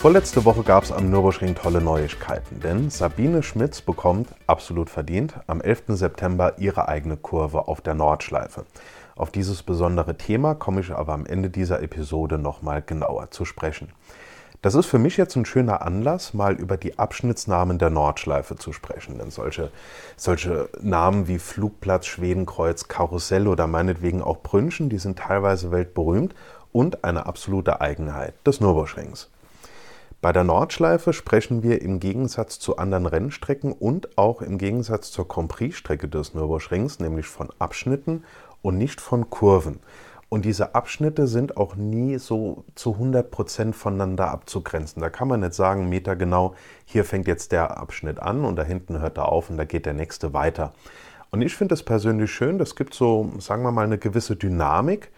Vorletzte Woche gab es am Nürburgring tolle Neuigkeiten, denn Sabine Schmitz bekommt, absolut verdient, am 11. September ihre eigene Kurve auf der Nordschleife. Auf dieses besondere Thema komme ich aber am Ende dieser Episode nochmal genauer zu sprechen. Das ist für mich jetzt ein schöner Anlass, mal über die Abschnittsnamen der Nordschleife zu sprechen. Denn solche, solche Namen wie Flugplatz, Schwedenkreuz, Karussell oder meinetwegen auch Brünchen, die sind teilweise weltberühmt und eine absolute Eigenheit des Nürburgrings. Bei der Nordschleife sprechen wir im Gegensatz zu anderen Rennstrecken und auch im Gegensatz zur Grand Prix-Strecke des Nürburgrings, nämlich von Abschnitten und nicht von Kurven. Und diese Abschnitte sind auch nie so zu 100 Prozent voneinander abzugrenzen. Da kann man nicht sagen, Meter genau, hier fängt jetzt der Abschnitt an und da hinten hört er auf und da geht der nächste weiter. Und ich finde es persönlich schön, das gibt so, sagen wir mal, eine gewisse Dynamik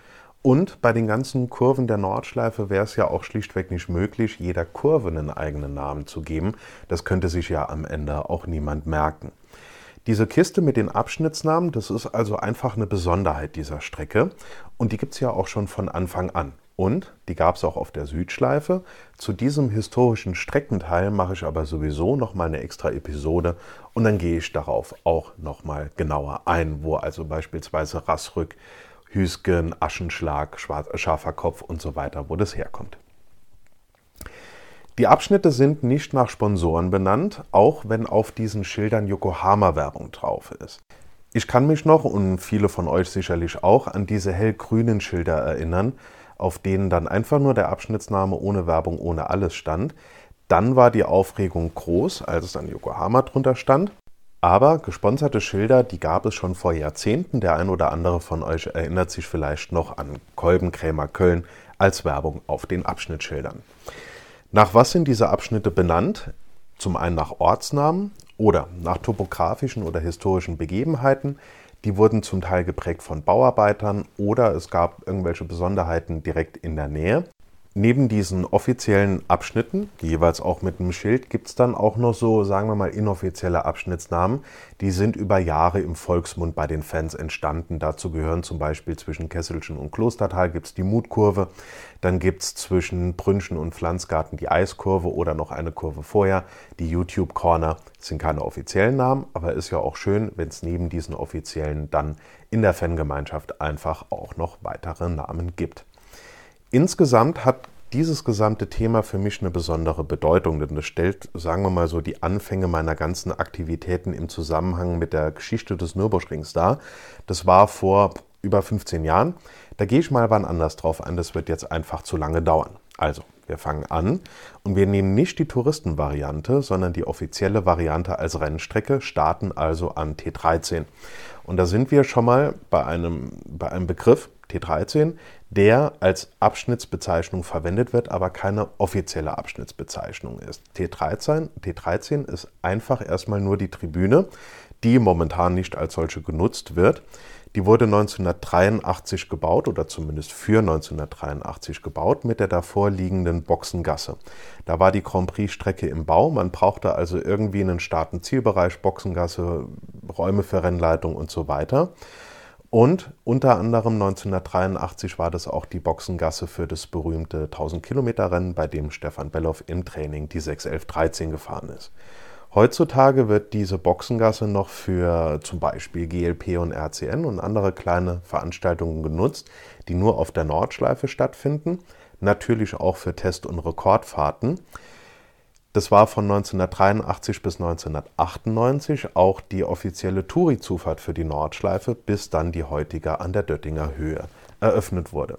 und bei den ganzen Kurven der Nordschleife wäre es ja auch schlichtweg nicht möglich, jeder Kurve einen eigenen Namen zu geben. Das könnte sich ja am Ende auch niemand merken. Diese Kiste mit den Abschnittsnamen, das ist also einfach eine Besonderheit dieser Strecke. Und die gibt es ja auch schon von Anfang an. Und die gab es auch auf der Südschleife. Zu diesem historischen Streckenteil mache ich aber sowieso nochmal eine extra Episode und dann gehe ich darauf auch nochmal genauer ein, wo also beispielsweise Rassrück Hüsken, Aschenschlag, scharfer Kopf und so weiter, wo das herkommt. Die Abschnitte sind nicht nach Sponsoren benannt, auch wenn auf diesen Schildern Yokohama-Werbung drauf ist. Ich kann mich noch und viele von euch sicherlich auch an diese hellgrünen Schilder erinnern, auf denen dann einfach nur der Abschnittsname ohne Werbung, ohne alles stand. Dann war die Aufregung groß, als es dann Yokohama drunter stand. Aber gesponserte Schilder, die gab es schon vor Jahrzehnten. Der ein oder andere von euch erinnert sich vielleicht noch an Kolbenkrämer Köln als Werbung auf den Abschnittschildern. Nach was sind diese Abschnitte benannt? Zum einen nach Ortsnamen oder nach topografischen oder historischen Begebenheiten. Die wurden zum Teil geprägt von Bauarbeitern oder es gab irgendwelche Besonderheiten direkt in der Nähe. Neben diesen offiziellen Abschnitten, jeweils auch mit einem Schild, gibt es dann auch noch so, sagen wir mal, inoffizielle Abschnittsnamen. Die sind über Jahre im Volksmund bei den Fans entstanden. Dazu gehören zum Beispiel zwischen Kesselchen und Klostertal gibt es die Mutkurve. Dann gibt es zwischen Brünchen und Pflanzgarten die Eiskurve oder noch eine Kurve vorher, die YouTube Corner. Das sind keine offiziellen Namen, aber ist ja auch schön, wenn es neben diesen offiziellen dann in der Fangemeinschaft einfach auch noch weitere Namen gibt. Insgesamt hat dieses gesamte Thema für mich eine besondere Bedeutung, denn das stellt, sagen wir mal so, die Anfänge meiner ganzen Aktivitäten im Zusammenhang mit der Geschichte des Nürburgrings dar. Das war vor über 15 Jahren. Da gehe ich mal wann anders drauf ein, das wird jetzt einfach zu lange dauern. Also, wir fangen an und wir nehmen nicht die Touristenvariante, sondern die offizielle Variante als Rennstrecke, starten also an T13. Und da sind wir schon mal bei einem, bei einem Begriff, T13, der als Abschnittsbezeichnung verwendet wird, aber keine offizielle Abschnittsbezeichnung ist. T13, T13 ist einfach erstmal nur die Tribüne, die momentan nicht als solche genutzt wird. Die wurde 1983 gebaut oder zumindest für 1983 gebaut mit der davor liegenden Boxengasse. Da war die Grand Prix-Strecke im Bau. Man brauchte also irgendwie einen und Zielbereich, Boxengasse, Räume für Rennleitung und so weiter. Und unter anderem 1983 war das auch die Boxengasse für das berühmte 1000 Kilometer Rennen, bei dem Stefan Belloff im Training die 61113 gefahren ist. Heutzutage wird diese Boxengasse noch für zum Beispiel GLP und RCN und andere kleine Veranstaltungen genutzt, die nur auf der Nordschleife stattfinden. Natürlich auch für Test- und Rekordfahrten. Das war von 1983 bis 1998 auch die offizielle Touri-Zufahrt für die Nordschleife, bis dann die heutige an der Döttinger Höhe eröffnet wurde.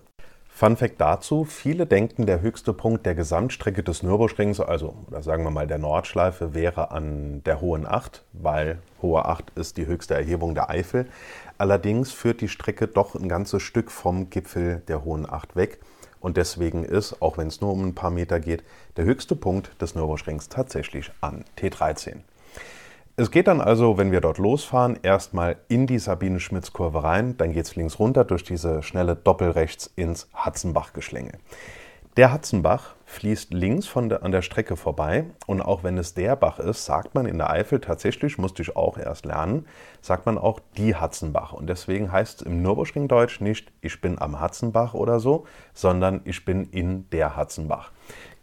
Fun Fact dazu: Viele denken, der höchste Punkt der Gesamtstrecke des Nürburgrings, also oder sagen wir mal der Nordschleife, wäre an der Hohen Acht, weil Hohe Acht ist die höchste Erhebung der Eifel. Allerdings führt die Strecke doch ein ganzes Stück vom Gipfel der Hohen Acht weg. Und deswegen ist, auch wenn es nur um ein paar Meter geht, der höchste Punkt des Nürburgrings tatsächlich an T13. Es geht dann also, wenn wir dort losfahren, erstmal in die Sabine-Schmitz-Kurve rein, dann geht es links runter durch diese schnelle Doppelrechts ins Hatzenbach-Geschlänge. Der Hatzenbach fließt links von der, an der Strecke vorbei und auch wenn es der Bach ist, sagt man in der Eifel tatsächlich, musste ich auch erst lernen, sagt man auch die Hatzenbach. Und deswegen heißt es im Nürburgring-Deutsch nicht, ich bin am Hatzenbach oder so, sondern ich bin in der Hatzenbach.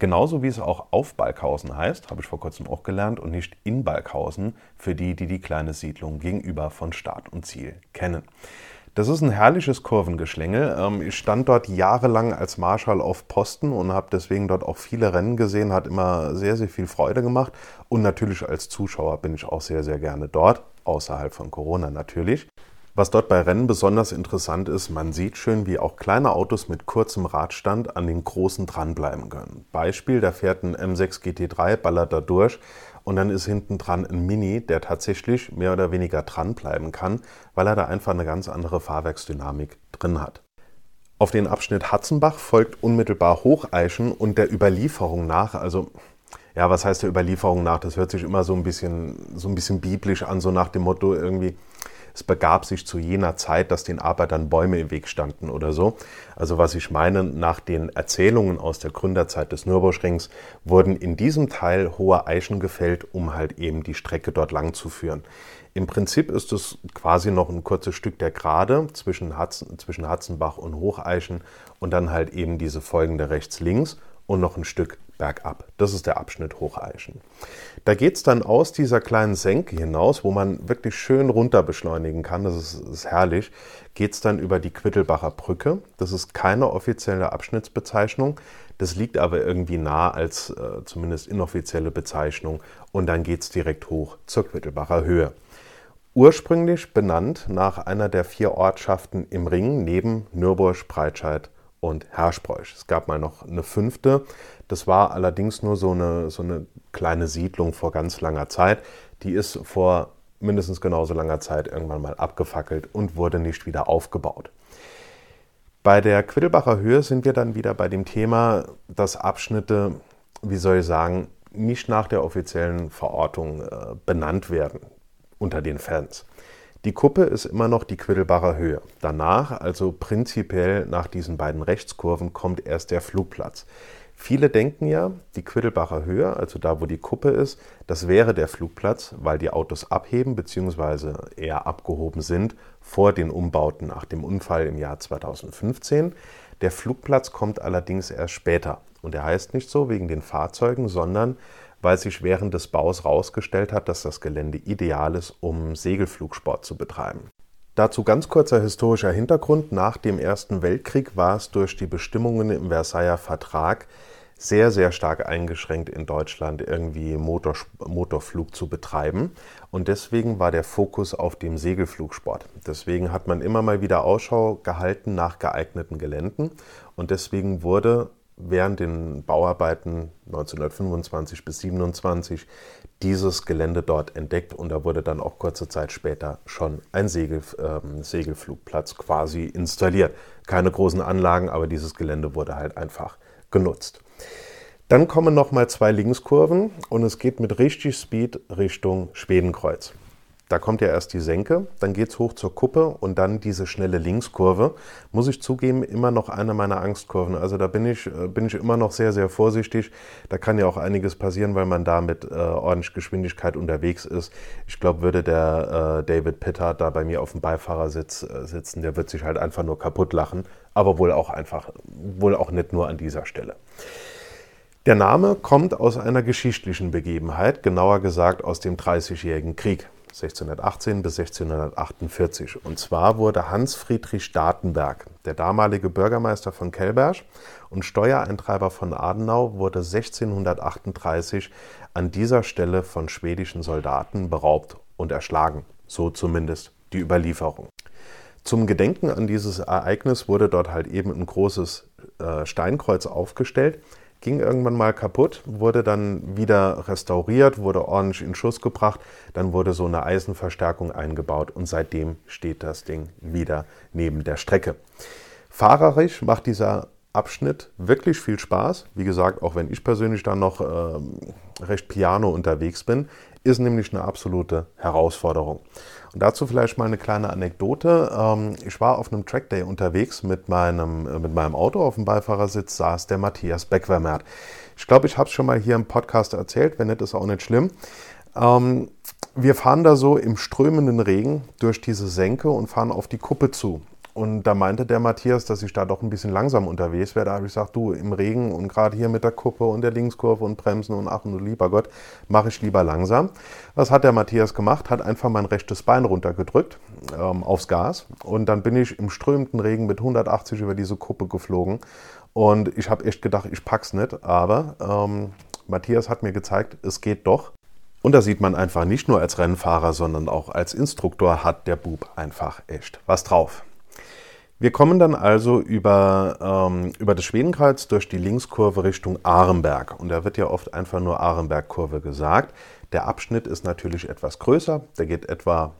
Genauso wie es auch auf Balkhausen heißt, habe ich vor kurzem auch gelernt, und nicht in Balkhausen, für die, die die kleine Siedlung gegenüber von Start und Ziel kennen. Das ist ein herrliches Kurvengeschlängel. Ähm, ich stand dort jahrelang als Marschall auf Posten und habe deswegen dort auch viele Rennen gesehen, hat immer sehr, sehr viel Freude gemacht. Und natürlich als Zuschauer bin ich auch sehr, sehr gerne dort, außerhalb von Corona natürlich. Was dort bei Rennen besonders interessant ist, man sieht schön, wie auch kleine Autos mit kurzem Radstand an den großen dranbleiben können. Beispiel, da fährt ein M6 GT3, ballert da durch und dann ist hinten dran ein Mini, der tatsächlich mehr oder weniger dranbleiben kann, weil er da einfach eine ganz andere Fahrwerksdynamik drin hat. Auf den Abschnitt Hatzenbach folgt unmittelbar Hocheischen und der Überlieferung nach, also ja, was heißt der Überlieferung nach? Das hört sich immer so ein bisschen, so ein bisschen biblisch an, so nach dem Motto irgendwie, es begab sich zu jener Zeit, dass den Arbeitern Bäume im Weg standen oder so. Also was ich meine, nach den Erzählungen aus der Gründerzeit des Nürburgrings wurden in diesem Teil hohe Eichen gefällt, um halt eben die Strecke dort lang zu führen. Im Prinzip ist es quasi noch ein kurzes Stück der Gerade zwischen, Hatzen, zwischen Hatzenbach und Hocheichen und dann halt eben diese folgende rechts-links und noch ein Stück bergab. Das ist der Abschnitt Hocheichen. Da geht es dann aus dieser kleinen Senke hinaus, wo man wirklich schön runter beschleunigen kann. Das ist, ist herrlich. Geht es dann über die Quittelbacher Brücke. Das ist keine offizielle Abschnittsbezeichnung. Das liegt aber irgendwie nah als äh, zumindest inoffizielle Bezeichnung. Und dann geht es direkt hoch zur Quittelbacher Höhe. Ursprünglich benannt nach einer der vier Ortschaften im Ring neben Nürburg, Breitscheid und Herschbräuch. Es gab mal noch eine fünfte, das war allerdings nur so eine, so eine kleine Siedlung vor ganz langer Zeit. Die ist vor mindestens genauso langer Zeit irgendwann mal abgefackelt und wurde nicht wieder aufgebaut. Bei der Quiddelbacher Höhe sind wir dann wieder bei dem Thema, dass Abschnitte, wie soll ich sagen, nicht nach der offiziellen Verortung äh, benannt werden unter den Fans. Die Kuppe ist immer noch die Quiddelbacher Höhe. Danach, also prinzipiell nach diesen beiden Rechtskurven, kommt erst der Flugplatz. Viele denken ja, die Quiddelbacher Höhe, also da, wo die Kuppe ist, das wäre der Flugplatz, weil die Autos abheben bzw. eher abgehoben sind vor den Umbauten nach dem Unfall im Jahr 2015. Der Flugplatz kommt allerdings erst später. Und er heißt nicht so wegen den Fahrzeugen, sondern weil sich während des Baus herausgestellt hat, dass das Gelände ideal ist, um Segelflugsport zu betreiben. Dazu ganz kurzer historischer Hintergrund. Nach dem Ersten Weltkrieg war es durch die Bestimmungen im Versailler Vertrag sehr, sehr stark eingeschränkt in Deutschland, irgendwie Motor, Motorflug zu betreiben. Und deswegen war der Fokus auf dem Segelflugsport. Deswegen hat man immer mal wieder Ausschau gehalten nach geeigneten Geländen. Und deswegen wurde während den Bauarbeiten 1925 bis 27 dieses Gelände dort entdeckt und da wurde dann auch kurze Zeit später schon ein Segel, äh, Segelflugplatz quasi installiert. Keine großen Anlagen, aber dieses Gelände wurde halt einfach genutzt. Dann kommen nochmal zwei Linkskurven und es geht mit richtig Speed Richtung Schwedenkreuz. Da kommt ja erst die Senke, dann geht es hoch zur Kuppe und dann diese schnelle Linkskurve. Muss ich zugeben, immer noch eine meiner Angstkurven. Also da bin ich, äh, bin ich immer noch sehr, sehr vorsichtig. Da kann ja auch einiges passieren, weil man da mit äh, ordentlich Geschwindigkeit unterwegs ist. Ich glaube, würde der äh, David Pitter da bei mir auf dem Beifahrersitz äh, sitzen, der wird sich halt einfach nur kaputt lachen. Aber wohl auch einfach, wohl auch nicht nur an dieser Stelle. Der Name kommt aus einer geschichtlichen Begebenheit, genauer gesagt aus dem Dreißigjährigen Krieg. 1618 bis 1648. Und zwar wurde Hans Friedrich Startenberg, der damalige Bürgermeister von Kelberg und Steuereintreiber von Adenau, wurde 1638 an dieser Stelle von schwedischen Soldaten beraubt und erschlagen. So zumindest die Überlieferung. Zum Gedenken an dieses Ereignis wurde dort halt eben ein großes äh, Steinkreuz aufgestellt, ging irgendwann mal kaputt, wurde dann wieder restauriert, wurde ordentlich in Schuss gebracht, dann wurde so eine Eisenverstärkung eingebaut und seitdem steht das Ding wieder neben der Strecke. Fahrerisch macht dieser Abschnitt wirklich viel Spaß. Wie gesagt, auch wenn ich persönlich dann noch äh, recht piano unterwegs bin, ist nämlich eine absolute Herausforderung. Und dazu vielleicht mal eine kleine Anekdote. Ähm, ich war auf einem Trackday unterwegs mit meinem, äh, mit meinem Auto. Auf dem Beifahrersitz saß der Matthias Beckwermert. Ich glaube, ich habe es schon mal hier im Podcast erzählt. Wenn nicht, ist auch nicht schlimm. Ähm, wir fahren da so im strömenden Regen durch diese Senke und fahren auf die Kuppe zu. Und da meinte der Matthias, dass ich da doch ein bisschen langsam unterwegs wäre. Da habe ich gesagt, du, im Regen und gerade hier mit der Kuppe und der Linkskurve und Bremsen und ach und lieber Gott, mache ich lieber langsam. Was hat der Matthias gemacht? Hat einfach mein rechtes Bein runtergedrückt ähm, aufs Gas. Und dann bin ich im strömenden Regen mit 180 über diese Kuppe geflogen. Und ich habe echt gedacht, ich pack's nicht. Aber ähm, Matthias hat mir gezeigt, es geht doch. Und da sieht man einfach nicht nur als Rennfahrer, sondern auch als Instruktor hat der Bub einfach echt was drauf. Wir kommen dann also über, ähm, über das Schwedenkreuz durch die Linkskurve Richtung Arenberg. Und da wird ja oft einfach nur Arenbergkurve gesagt. Der Abschnitt ist natürlich etwas größer. Der geht etwa,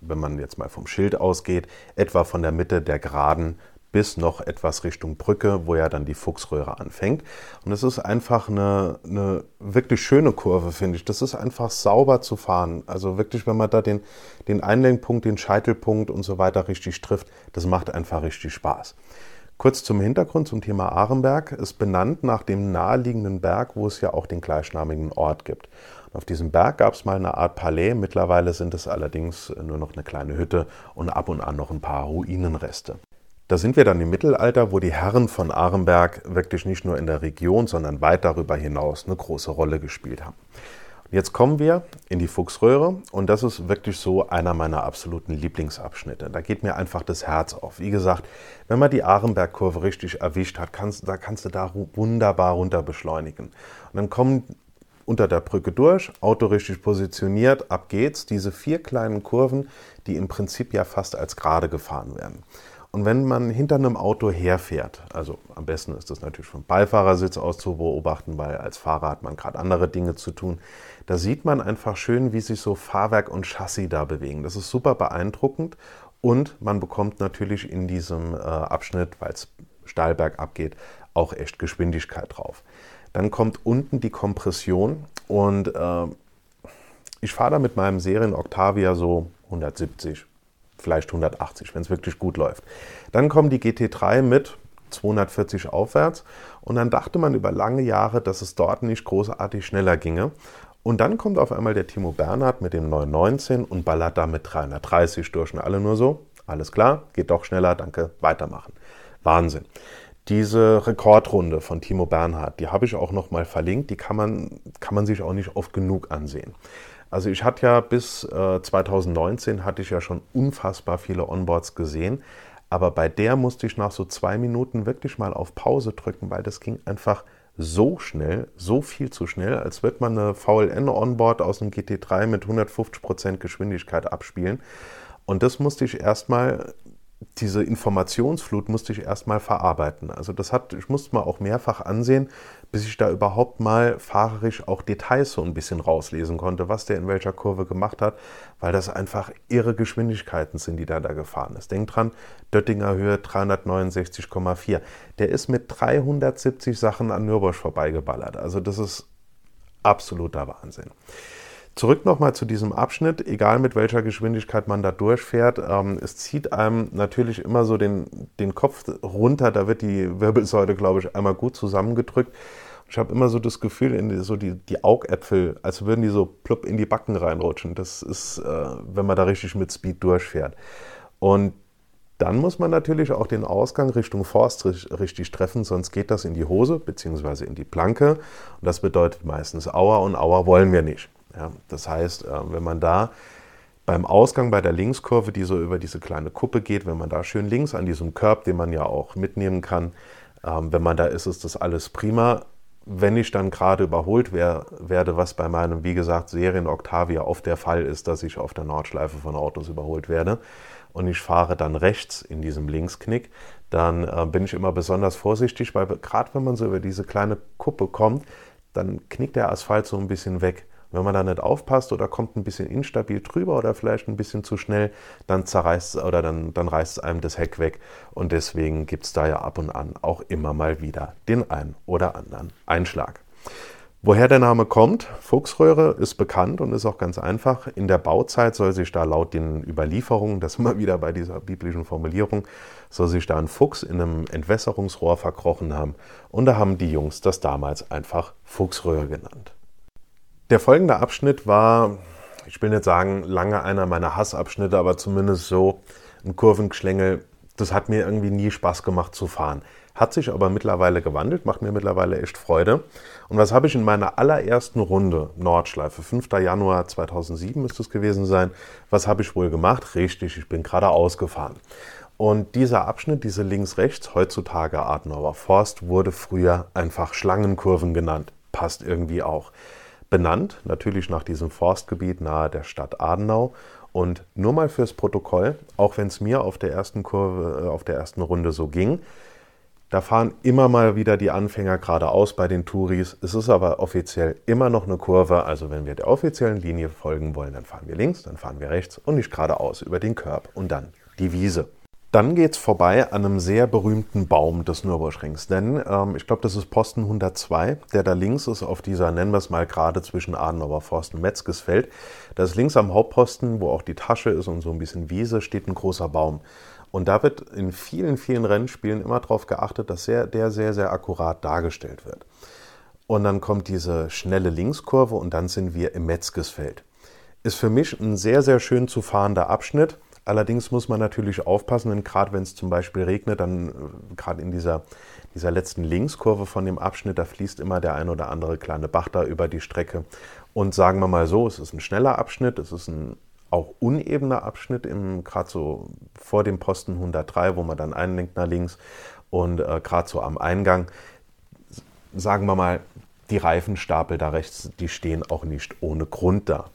wenn man jetzt mal vom Schild ausgeht, etwa von der Mitte der Geraden bis noch etwas Richtung Brücke, wo ja dann die Fuchsröhre anfängt. Und es ist einfach eine, eine wirklich schöne Kurve, finde ich. Das ist einfach sauber zu fahren. Also wirklich, wenn man da den, den Einlenkpunkt, den Scheitelpunkt und so weiter richtig trifft, das macht einfach richtig Spaß. Kurz zum Hintergrund zum Thema Ahrenberg. Ist benannt nach dem naheliegenden Berg, wo es ja auch den gleichnamigen Ort gibt. Auf diesem Berg gab es mal eine Art Palais. Mittlerweile sind es allerdings nur noch eine kleine Hütte und ab und an noch ein paar Ruinenreste. Da sind wir dann im Mittelalter, wo die Herren von Arenberg wirklich nicht nur in der Region, sondern weit darüber hinaus eine große Rolle gespielt haben. Jetzt kommen wir in die Fuchsröhre und das ist wirklich so einer meiner absoluten Lieblingsabschnitte. Da geht mir einfach das Herz auf. Wie gesagt, wenn man die Arenbergkurve richtig erwischt hat, kannst, da kannst du da wunderbar runter beschleunigen. Und dann kommen unter der Brücke durch, Auto richtig positioniert, ab geht's. Diese vier kleinen Kurven, die im Prinzip ja fast als gerade gefahren werden. Und wenn man hinter einem Auto herfährt, also am besten ist das natürlich vom Beifahrersitz aus zu beobachten, weil als Fahrer hat man gerade andere Dinge zu tun, da sieht man einfach schön, wie sich so Fahrwerk und Chassis da bewegen. Das ist super beeindruckend und man bekommt natürlich in diesem äh, Abschnitt, weil es steil bergab geht, auch echt Geschwindigkeit drauf. Dann kommt unten die Kompression und äh, ich fahre da mit meinem Serien Octavia so 170, vielleicht 180, wenn es wirklich gut läuft. Dann kommen die GT3 mit 240 aufwärts und dann dachte man über lange Jahre, dass es dort nicht großartig schneller ginge. Und dann kommt auf einmal der Timo Bernhard mit dem 919 und ballert da mit 330 durch und alle nur so, alles klar, geht doch schneller, danke, weitermachen. Wahnsinn. Diese Rekordrunde von Timo Bernhard, die habe ich auch noch mal verlinkt, die kann man, kann man sich auch nicht oft genug ansehen. Also ich hatte ja bis äh, 2019 hatte ich ja schon unfassbar viele Onboards gesehen, aber bei der musste ich nach so zwei Minuten wirklich mal auf Pause drücken, weil das ging einfach so schnell, so viel zu schnell, als würde man eine VLN-Onboard aus einem GT3 mit 150% Geschwindigkeit abspielen. Und das musste ich erstmal diese Informationsflut musste ich erstmal verarbeiten. Also das hat, ich musste mal auch mehrfach ansehen, bis ich da überhaupt mal fahrerisch auch Details so ein bisschen rauslesen konnte, was der in welcher Kurve gemacht hat, weil das einfach irre Geschwindigkeiten sind, die da da gefahren ist. Denkt dran, Döttinger Höhe 369,4. Der ist mit 370 Sachen an Nürburg vorbeigeballert. Also das ist absoluter Wahnsinn. Zurück nochmal zu diesem Abschnitt, egal mit welcher Geschwindigkeit man da durchfährt, ähm, es zieht einem natürlich immer so den, den Kopf runter, da wird die Wirbelsäule, glaube ich, einmal gut zusammengedrückt. Ich habe immer so das Gefühl, in die, so die, die Augäpfel, als würden die so plupp in die Backen reinrutschen. Das ist, äh, wenn man da richtig mit Speed durchfährt. Und dann muss man natürlich auch den Ausgang Richtung Forst richtig treffen, sonst geht das in die Hose bzw. in die Planke. Und das bedeutet meistens Auer und Auer wollen wir nicht. Ja, das heißt, äh, wenn man da beim Ausgang bei der Linkskurve, die so über diese kleine Kuppe geht, wenn man da schön links an diesem Curb, den man ja auch mitnehmen kann, ähm, wenn man da ist, ist das alles prima. Wenn ich dann gerade überholt werde, was bei meinem, wie gesagt, Serien Octavia oft der Fall ist, dass ich auf der Nordschleife von Autos überholt werde und ich fahre dann rechts in diesem Linksknick, dann äh, bin ich immer besonders vorsichtig, weil gerade wenn man so über diese kleine Kuppe kommt, dann knickt der Asphalt so ein bisschen weg. Wenn man da nicht aufpasst oder kommt ein bisschen instabil drüber oder vielleicht ein bisschen zu schnell, dann zerreißt oder dann, dann reißt es einem das Heck weg. Und deswegen gibt es da ja ab und an auch immer mal wieder den einen oder anderen Einschlag. Woher der Name kommt? Fuchsröhre ist bekannt und ist auch ganz einfach. In der Bauzeit soll sich da laut den Überlieferungen, das immer wieder bei dieser biblischen Formulierung, soll sich da ein Fuchs in einem Entwässerungsrohr verkrochen haben. Und da haben die Jungs das damals einfach Fuchsröhre genannt. Der folgende Abschnitt war, ich will nicht sagen, lange einer meiner Hassabschnitte, aber zumindest so ein Kurvengeschlängel. Das hat mir irgendwie nie Spaß gemacht zu fahren. Hat sich aber mittlerweile gewandelt, macht mir mittlerweile echt Freude. Und was habe ich in meiner allerersten Runde Nordschleife, 5. Januar 2007 müsste es gewesen sein, was habe ich wohl gemacht? Richtig, ich bin geradeaus gefahren. Und dieser Abschnitt, diese links-rechts, heutzutage Adenauer Forst, wurde früher einfach Schlangenkurven genannt. Passt irgendwie auch. Benannt natürlich nach diesem Forstgebiet nahe der Stadt Adenau. Und nur mal fürs Protokoll, auch wenn es mir auf der ersten Kurve, äh, auf der ersten Runde so ging, da fahren immer mal wieder die Anfänger geradeaus bei den Touris. Es ist aber offiziell immer noch eine Kurve. Also wenn wir der offiziellen Linie folgen wollen, dann fahren wir links, dann fahren wir rechts und nicht geradeaus über den Körb und dann die Wiese. Dann geht es vorbei an einem sehr berühmten Baum des Nürburgrings. Denn ähm, ich glaube, das ist Posten 102, der da links ist auf dieser, nennen wir es mal gerade zwischen Adenauer Forst und Metzgesfeld. Da ist links am Hauptposten, wo auch die Tasche ist und so ein bisschen Wiese, steht ein großer Baum. Und da wird in vielen, vielen Rennspielen immer darauf geachtet, dass sehr, der sehr, sehr akkurat dargestellt wird. Und dann kommt diese schnelle Linkskurve und dann sind wir im Metzgesfeld. Ist für mich ein sehr, sehr schön zu fahrender Abschnitt. Allerdings muss man natürlich aufpassen, denn gerade wenn es zum Beispiel regnet, dann äh, gerade in dieser, dieser letzten Linkskurve von dem Abschnitt, da fließt immer der ein oder andere kleine Bach da über die Strecke. Und sagen wir mal so, es ist ein schneller Abschnitt, es ist ein auch unebener Abschnitt, gerade so vor dem Posten 103, wo man dann einlenkt nach links und äh, gerade so am Eingang, sagen wir mal, die Reifenstapel da rechts, die stehen auch nicht ohne Grund da.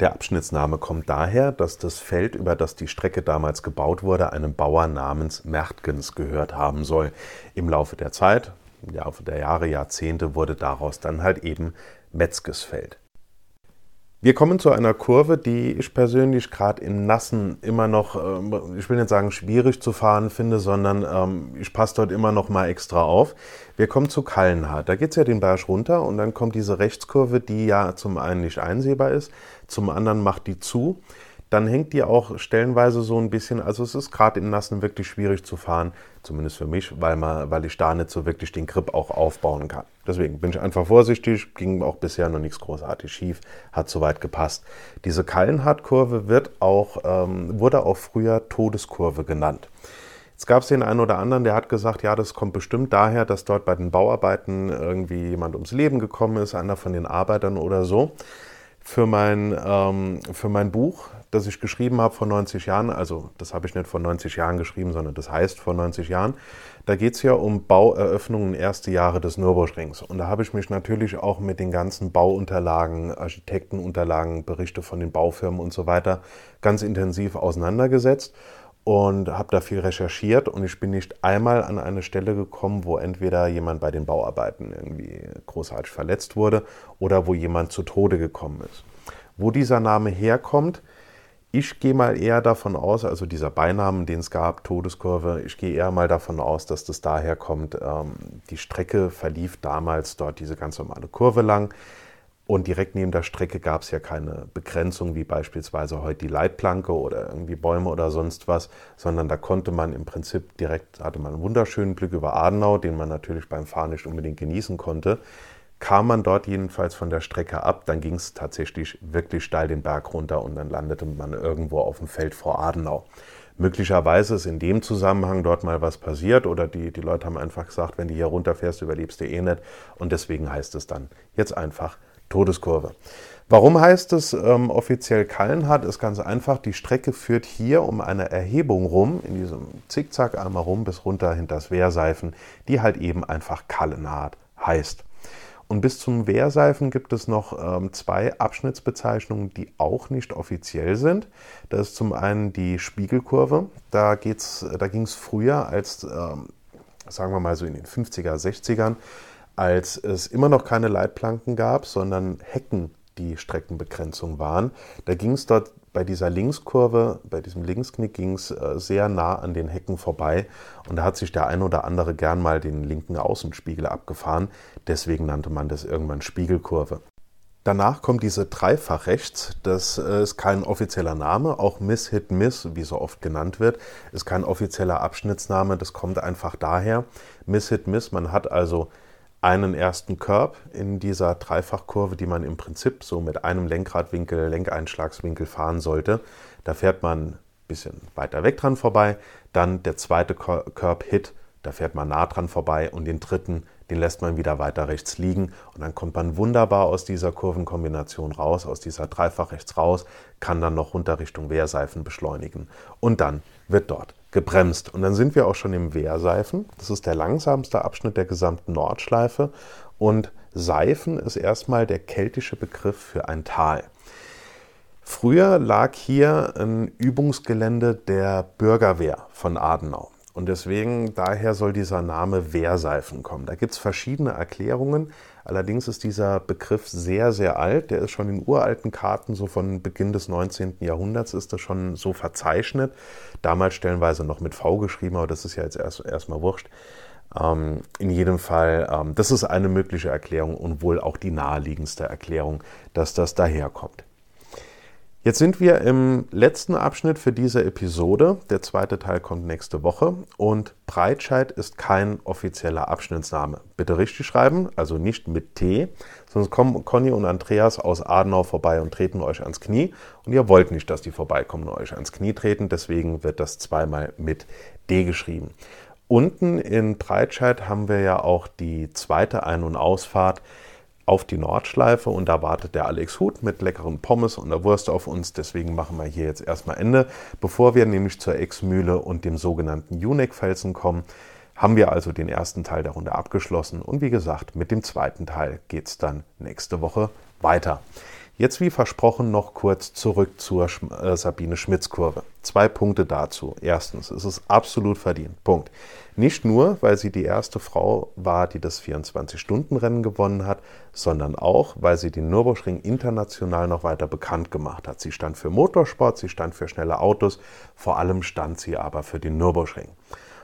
Der Abschnittsname kommt daher, dass das Feld, über das die Strecke damals gebaut wurde, einem Bauer namens Mertgens gehört haben soll. Im Laufe der Zeit, im Laufe der Jahre, Jahrzehnte wurde daraus dann halt eben Metzgesfeld. Wir kommen zu einer Kurve, die ich persönlich gerade im Nassen immer noch, ähm, ich will nicht sagen schwierig zu fahren finde, sondern ähm, ich passe dort immer noch mal extra auf. Wir kommen zu Kallenhardt. Da geht es ja den Berg runter und dann kommt diese Rechtskurve, die ja zum einen nicht einsehbar ist, zum anderen macht die zu dann hängt die auch stellenweise so ein bisschen, also es ist gerade im Nassen wirklich schwierig zu fahren, zumindest für mich, weil, man, weil ich da nicht so wirklich den Grip auch aufbauen kann. Deswegen bin ich einfach vorsichtig, ging auch bisher noch nichts großartig schief, hat soweit gepasst. Diese Kallenhardt-Kurve wird auch, ähm, wurde auch früher Todeskurve genannt. Jetzt gab es den einen oder anderen, der hat gesagt, ja, das kommt bestimmt daher, dass dort bei den Bauarbeiten irgendwie jemand ums Leben gekommen ist, einer von den Arbeitern oder so. Für mein, ähm, für mein Buch das ich geschrieben habe vor 90 Jahren, also das habe ich nicht vor 90 Jahren geschrieben, sondern das heißt vor 90 Jahren, da geht es ja um Baueröffnungen erste Jahre des Nürburgrings. Und da habe ich mich natürlich auch mit den ganzen Bauunterlagen, Architektenunterlagen, Berichte von den Baufirmen und so weiter ganz intensiv auseinandergesetzt und habe da viel recherchiert und ich bin nicht einmal an eine Stelle gekommen, wo entweder jemand bei den Bauarbeiten irgendwie großartig verletzt wurde oder wo jemand zu Tode gekommen ist. Wo dieser Name herkommt, ich gehe mal eher davon aus, also dieser Beinamen, den es gab, Todeskurve, ich gehe eher mal davon aus, dass das daher kommt. Ähm, die Strecke verlief damals dort diese ganz normale Kurve lang. Und direkt neben der Strecke gab es ja keine Begrenzung, wie beispielsweise heute die Leitplanke oder irgendwie Bäume oder sonst was, sondern da konnte man im Prinzip direkt, hatte man einen wunderschönen Blick über Adenau, den man natürlich beim Fahren nicht unbedingt genießen konnte kam man dort jedenfalls von der Strecke ab, dann ging es tatsächlich wirklich steil den Berg runter und dann landete man irgendwo auf dem Feld vor Adenau. Möglicherweise ist in dem Zusammenhang dort mal was passiert oder die, die Leute haben einfach gesagt, wenn du hier runterfährst, überlebst du eh nicht. Und deswegen heißt es dann jetzt einfach Todeskurve. Warum heißt es ähm, offiziell Kallenhardt? Ist ganz einfach, die Strecke führt hier um eine Erhebung rum, in diesem Zickzack einmal rum bis runter hinter das Wehrseifen, die halt eben einfach Kallenhardt heißt. Und bis zum Wehrseifen gibt es noch ähm, zwei Abschnittsbezeichnungen, die auch nicht offiziell sind. Das ist zum einen die Spiegelkurve. Da, da ging es früher als, ähm, sagen wir mal so in den 50er, 60ern, als es immer noch keine Leitplanken gab, sondern Hecken, die Streckenbegrenzung waren. Da ging es dort bei dieser Linkskurve, bei diesem Linksknick ging es äh, sehr nah an den Hecken vorbei und da hat sich der ein oder andere gern mal den linken Außenspiegel abgefahren. Deswegen nannte man das irgendwann Spiegelkurve. Danach kommt diese Dreifach rechts. Das äh, ist kein offizieller Name. Auch Miss Hit Miss, wie so oft genannt wird, ist kein offizieller Abschnittsname. Das kommt einfach daher. Miss Hit Miss, man hat also einen ersten Curb in dieser Dreifachkurve, die man im Prinzip so mit einem Lenkradwinkel, Lenkeinschlagswinkel fahren sollte. Da fährt man ein bisschen weiter weg dran vorbei. Dann der zweite Curb-Hit, da fährt man nah dran vorbei. Und den dritten, den lässt man wieder weiter rechts liegen. Und dann kommt man wunderbar aus dieser Kurvenkombination raus, aus dieser Dreifach rechts raus, kann dann noch runter Richtung Wehrseifen beschleunigen. Und dann wird dort gebremst. Und dann sind wir auch schon im Wehrseifen. Das ist der langsamste Abschnitt der gesamten Nordschleife. Und Seifen ist erstmal der keltische Begriff für ein Tal. Früher lag hier ein Übungsgelände der Bürgerwehr von Adenau. Und deswegen, daher soll dieser Name Wehrseifen kommen. Da gibt es verschiedene Erklärungen. Allerdings ist dieser Begriff sehr, sehr alt. Der ist schon in uralten Karten, so von Beginn des 19. Jahrhunderts, ist das schon so verzeichnet. Damals stellenweise noch mit V geschrieben, aber das ist ja jetzt erst, erstmal wurscht. Ähm, in jedem Fall, ähm, das ist eine mögliche Erklärung und wohl auch die naheliegendste Erklärung, dass das daherkommt. Jetzt sind wir im letzten Abschnitt für diese Episode. Der zweite Teil kommt nächste Woche und Breitscheid ist kein offizieller Abschnittsname. Bitte richtig schreiben, also nicht mit T, sonst kommen Conny und Andreas aus Adenau vorbei und treten euch ans Knie und ihr wollt nicht, dass die vorbeikommen und euch ans Knie treten, deswegen wird das zweimal mit D geschrieben. Unten in Breitscheid haben wir ja auch die zweite Ein- und Ausfahrt auf die Nordschleife und da wartet der Alex Huth mit leckeren Pommes und der Wurst auf uns. Deswegen machen wir hier jetzt erstmal Ende. Bevor wir nämlich zur Ex-Mühle und dem sogenannten Junek-Felsen kommen, haben wir also den ersten Teil der Runde abgeschlossen und wie gesagt, mit dem zweiten Teil geht es dann nächste Woche weiter. Jetzt wie versprochen noch kurz zurück zur äh, Sabine Schmitz Kurve. Zwei Punkte dazu. Erstens, es ist absolut verdient. Punkt. Nicht nur, weil sie die erste Frau war, die das 24-Stunden-Rennen gewonnen hat, sondern auch, weil sie den Nürburgring international noch weiter bekannt gemacht hat. Sie stand für Motorsport, sie stand für schnelle Autos, vor allem stand sie aber für den Nürburgring.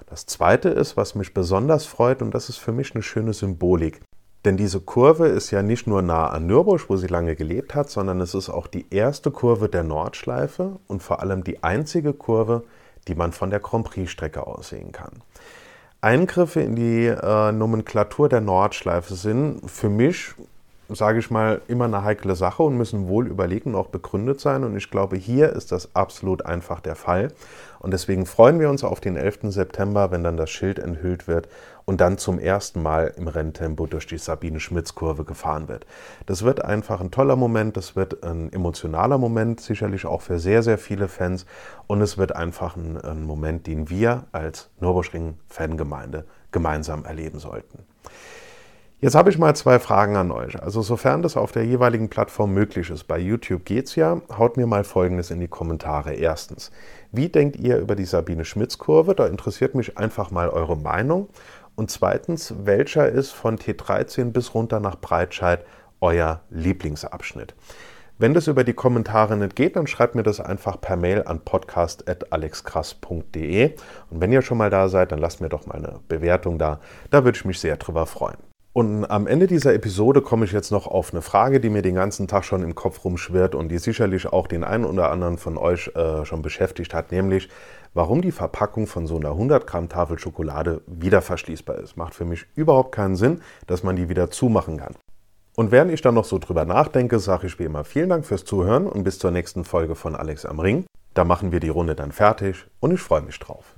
Das Zweite ist, was mich besonders freut, und das ist für mich eine schöne Symbolik. Denn diese Kurve ist ja nicht nur nah an Nürburg, wo sie lange gelebt hat, sondern es ist auch die erste Kurve der Nordschleife und vor allem die einzige Kurve, die man von der Grand Prix-Strecke aus sehen kann. Eingriffe in die äh, Nomenklatur der Nordschleife sind für mich sage ich mal, immer eine heikle Sache und müssen wohl überlegt und auch begründet sein. Und ich glaube, hier ist das absolut einfach der Fall. Und deswegen freuen wir uns auf den 11. September, wenn dann das Schild enthüllt wird und dann zum ersten Mal im Renntempo durch die Sabine-Schmitz-Kurve gefahren wird. Das wird einfach ein toller Moment, das wird ein emotionaler Moment, sicherlich auch für sehr, sehr viele Fans. Und es wird einfach ein, ein Moment, den wir als Nürburgring-Fangemeinde gemeinsam erleben sollten. Jetzt habe ich mal zwei Fragen an euch. Also sofern das auf der jeweiligen Plattform möglich ist, bei YouTube geht es ja, haut mir mal Folgendes in die Kommentare. Erstens, wie denkt ihr über die Sabine-Schmitz-Kurve? Da interessiert mich einfach mal eure Meinung. Und zweitens, welcher ist von T13 bis runter nach Breitscheid euer Lieblingsabschnitt? Wenn das über die Kommentare nicht geht, dann schreibt mir das einfach per Mail an podcast.alexkrass.de. Und wenn ihr schon mal da seid, dann lasst mir doch mal eine Bewertung da. Da würde ich mich sehr drüber freuen. Und am Ende dieser Episode komme ich jetzt noch auf eine Frage, die mir den ganzen Tag schon im Kopf rumschwirrt und die sicherlich auch den einen oder anderen von euch äh, schon beschäftigt hat, nämlich warum die Verpackung von so einer 100 Gramm Tafel Schokolade wieder verschließbar ist. Macht für mich überhaupt keinen Sinn, dass man die wieder zumachen kann. Und während ich dann noch so drüber nachdenke, sage ich wie immer vielen Dank fürs Zuhören und bis zur nächsten Folge von Alex am Ring. Da machen wir die Runde dann fertig und ich freue mich drauf.